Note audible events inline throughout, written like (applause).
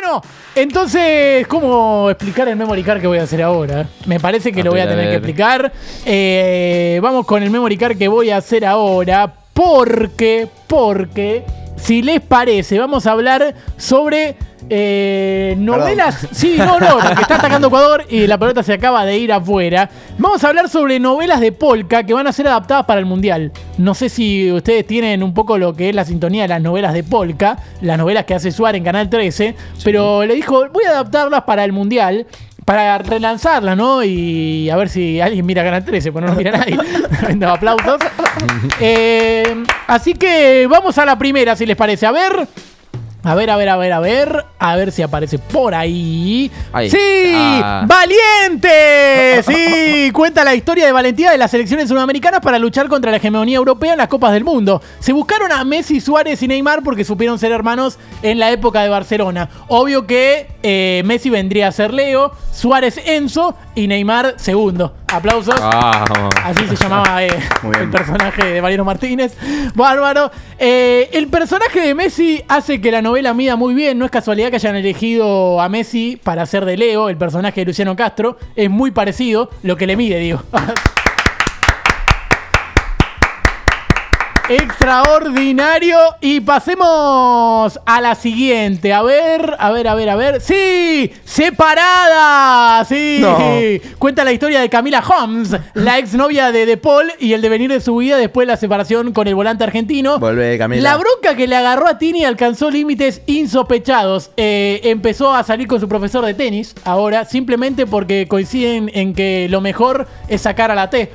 Bueno, entonces, ¿cómo explicar el memory card que voy a hacer ahora? Me parece que A lo voy a tener que explicar. Eh, vamos con el memory card que voy a hacer ahora. Porque, porque, si les parece, vamos a hablar sobre eh, novelas. Sí, no, no, (laughs) porque está atacando Ecuador y la pelota se acaba de ir afuera. Vamos a hablar sobre novelas de polka que van a ser adaptadas para el mundial. No sé si ustedes tienen un poco lo que es la sintonía de las novelas de polka, las novelas que hace Suárez en Canal 13, pero le dijo, voy a adaptarlas para el mundial. Para relanzarlas, ¿no? Y a ver si alguien mira Canal 13, pues no nos mira nadie. (laughs) Aplausos. (laughs) Eh, así que vamos a la primera, si les parece. A ver. A ver, a ver, a ver, a ver. A ver si aparece por ahí. Ahí. ¡Sí! Ah. ¡Valiente! Sí, cuenta la historia de valentía de las selecciones sudamericanas para luchar contra la hegemonía europea en las Copas del Mundo. Se buscaron a Messi, Suárez y Neymar porque supieron ser hermanos en la época de Barcelona. Obvio que eh, Messi vendría a ser Leo, Suárez Enzo y Neymar segundo. Aplausos. Así se llamaba eh, el personaje de Mariano Martínez. Bárbaro. Eh, el personaje de Messi hace que la novela mida muy bien. No es casualidad que hayan elegido a Messi para hacer de Leo, el personaje de Luciano Castro. Es muy parecido lo que le mide, digo. (laughs) Extraordinario. Y pasemos a la siguiente. A ver, a ver, a ver, a ver. ¡Sí! ¡Separada! ¡Sí! No. Cuenta la historia de Camila Holmes, la exnovia de De Paul y el devenir de su vida después de la separación con el volante argentino. Vuelve Camila. La bronca que le agarró a Tini alcanzó límites insospechados. Eh, empezó a salir con su profesor de tenis ahora, simplemente porque coinciden en que lo mejor es sacar a la T.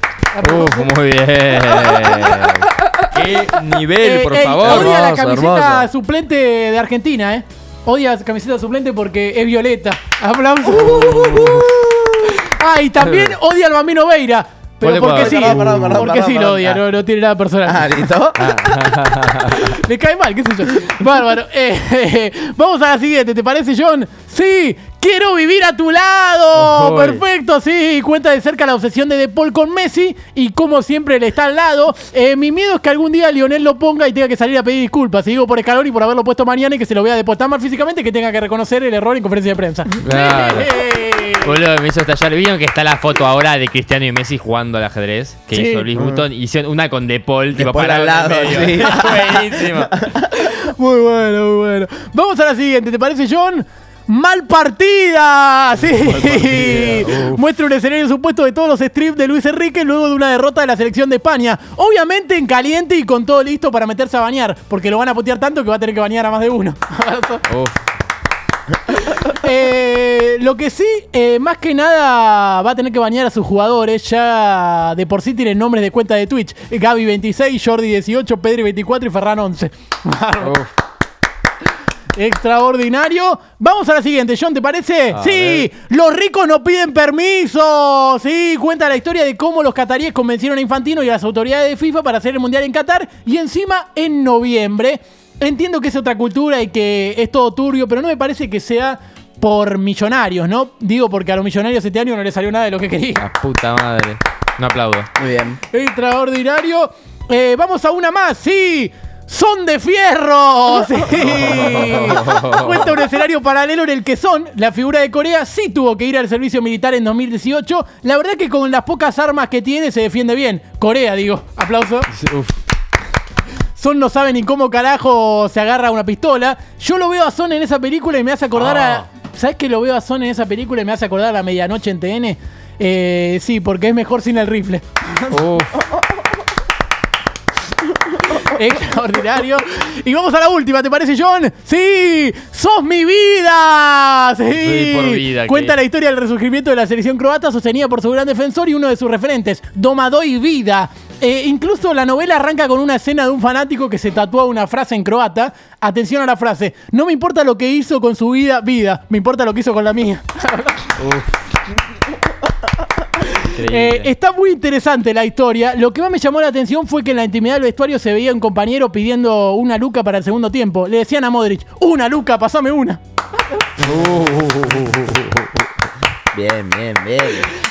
Uf, muy bien. (laughs) Qué nivel, Eh, por favor. Odia la camiseta hermoso. suplente de Argentina, ¿eh? Odia la camiseta suplente porque es violeta. (laughs) Aplausos. ah, y también (laughs) odia al Bambino Veira. Pero porque sí. Perdón, perdón, perdón, porque perdón, sí lo odia, Ah. no, no tiene nada personal. Ah, ¿listo? (laughs) Le cae mal, qué sé yo. Bárbaro. Eh, eh, vamos a la siguiente, ¿te parece, John? Sí, quiero vivir a tu lado. Uy. Perfecto, sí. Cuenta de cerca la obsesión de De Paul con Messi y como siempre le está al lado. Eh, mi miedo es que algún día Lionel lo ponga y tenga que salir a pedir disculpas. Y digo por escalón y por haberlo puesto mañana y que se lo vea después tan mal físicamente que tenga que reconocer el error en conferencia de prensa. Claro. Eh. Boludo, me hizo estallar. ¿Vieron que está la foto ahora de Cristiano y Messi jugando al ajedrez? Que Sí. hizo Luis Button. Hicieron una con De Paul, tipo Paul parado al lado, medio. sí. (laughs) Buenísimo. (laughs) Muy bueno, muy bueno. Vamos a la siguiente, ¿te parece, John? ¡Mal partida! Sí. Muestra un escenario supuesto de todos los strips de Luis Enrique luego de una derrota de la selección de España. Obviamente en caliente y con todo listo para meterse a bañar, porque lo van a putear tanto que va a tener que bañar a más de uno. (laughs) (laughs) Eh, lo que sí, eh, más que nada va a tener que bañar a sus jugadores. Ya de por sí tienen nombres de cuenta de Twitch. Gaby 26, Jordi 18, Pedri 24 y Ferran 11. Uf. Extraordinario. Vamos a la siguiente, John, ¿te parece? A sí, los ricos no piden permiso. Sí, cuenta la historia de cómo los cataríes convencieron a Infantino y a las autoridades de FIFA para hacer el Mundial en Qatar y encima en noviembre. Entiendo que es otra cultura y que es todo turbio, pero no me parece que sea por millonarios, ¿no? Digo porque a los millonarios este año no les salió nada de lo que querían. La puta madre. No aplaudo. Muy bien. Extraordinario. Eh, vamos a una más, sí. Son de fierro. (laughs) Sí. (laughs) Cuenta un escenario paralelo en el que Son, la figura de Corea, sí tuvo que ir al servicio militar en 2018. La verdad que con las pocas armas que tiene se defiende bien. Corea, digo. Aplauso. Uf. Son no sabe ni cómo carajo se agarra una pistola. Yo lo veo a Son en esa película y me hace acordar Ah. a. ¿Sabes que lo veo a Son en esa película y me hace acordar a la medianoche en TN? Eh, sí, porque es mejor sin el rifle. Uf. (laughs) (laughs) Extraordinario. Y vamos a la última, ¿te parece, John? ¡Sí! ¡Sos mi vida! ¡Sí! Sí, por vida, Cuenta que- la historia del resurgimiento de la selección croata sostenida por su gran defensor y uno de sus referentes, Domadoy Vida. Eh, incluso la novela arranca con una escena de un fanático que se tatúa una frase en croata. Atención a la frase. No me importa lo que hizo con su vida, vida. Me importa lo que hizo con la mía. (laughs) Increíble. Eh, está muy interesante la historia. Lo que más me llamó la atención fue que en la intimidad del vestuario se veía un compañero pidiendo una luca para el segundo tiempo. Le decían a Modric, una luca, pasame una. (laughs) Bien, bien, bien.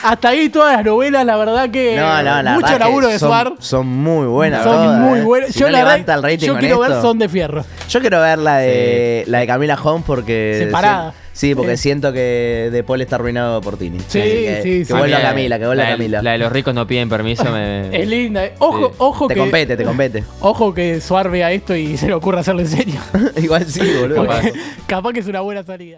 Hasta ahí todas las novelas, la verdad que No, no, la mucho verdad que laburo de son, Suar. Son muy buenas. Son todas, muy eh. buenas. Si yo no la levanta verdad, el rating yo con quiero ver Son de Fierro. Yo quiero ver la de la de Camila Holmes porque. Separada. Sí, porque Sí. siento que De Paul está arruinado por Tini. Sí, que, sí, Que sí. vuelva A mí, Camila, que vuelva la Camila. La de los ricos no piden permiso (laughs) me... Es linda. eh. Ojo, Sí. ojo te que. compete, te compete. (laughs) Ojo que Suar vea esto y se le ocurra hacerlo en serio. (laughs) Igual sí, boludo. Porque capaz que es una buena salida.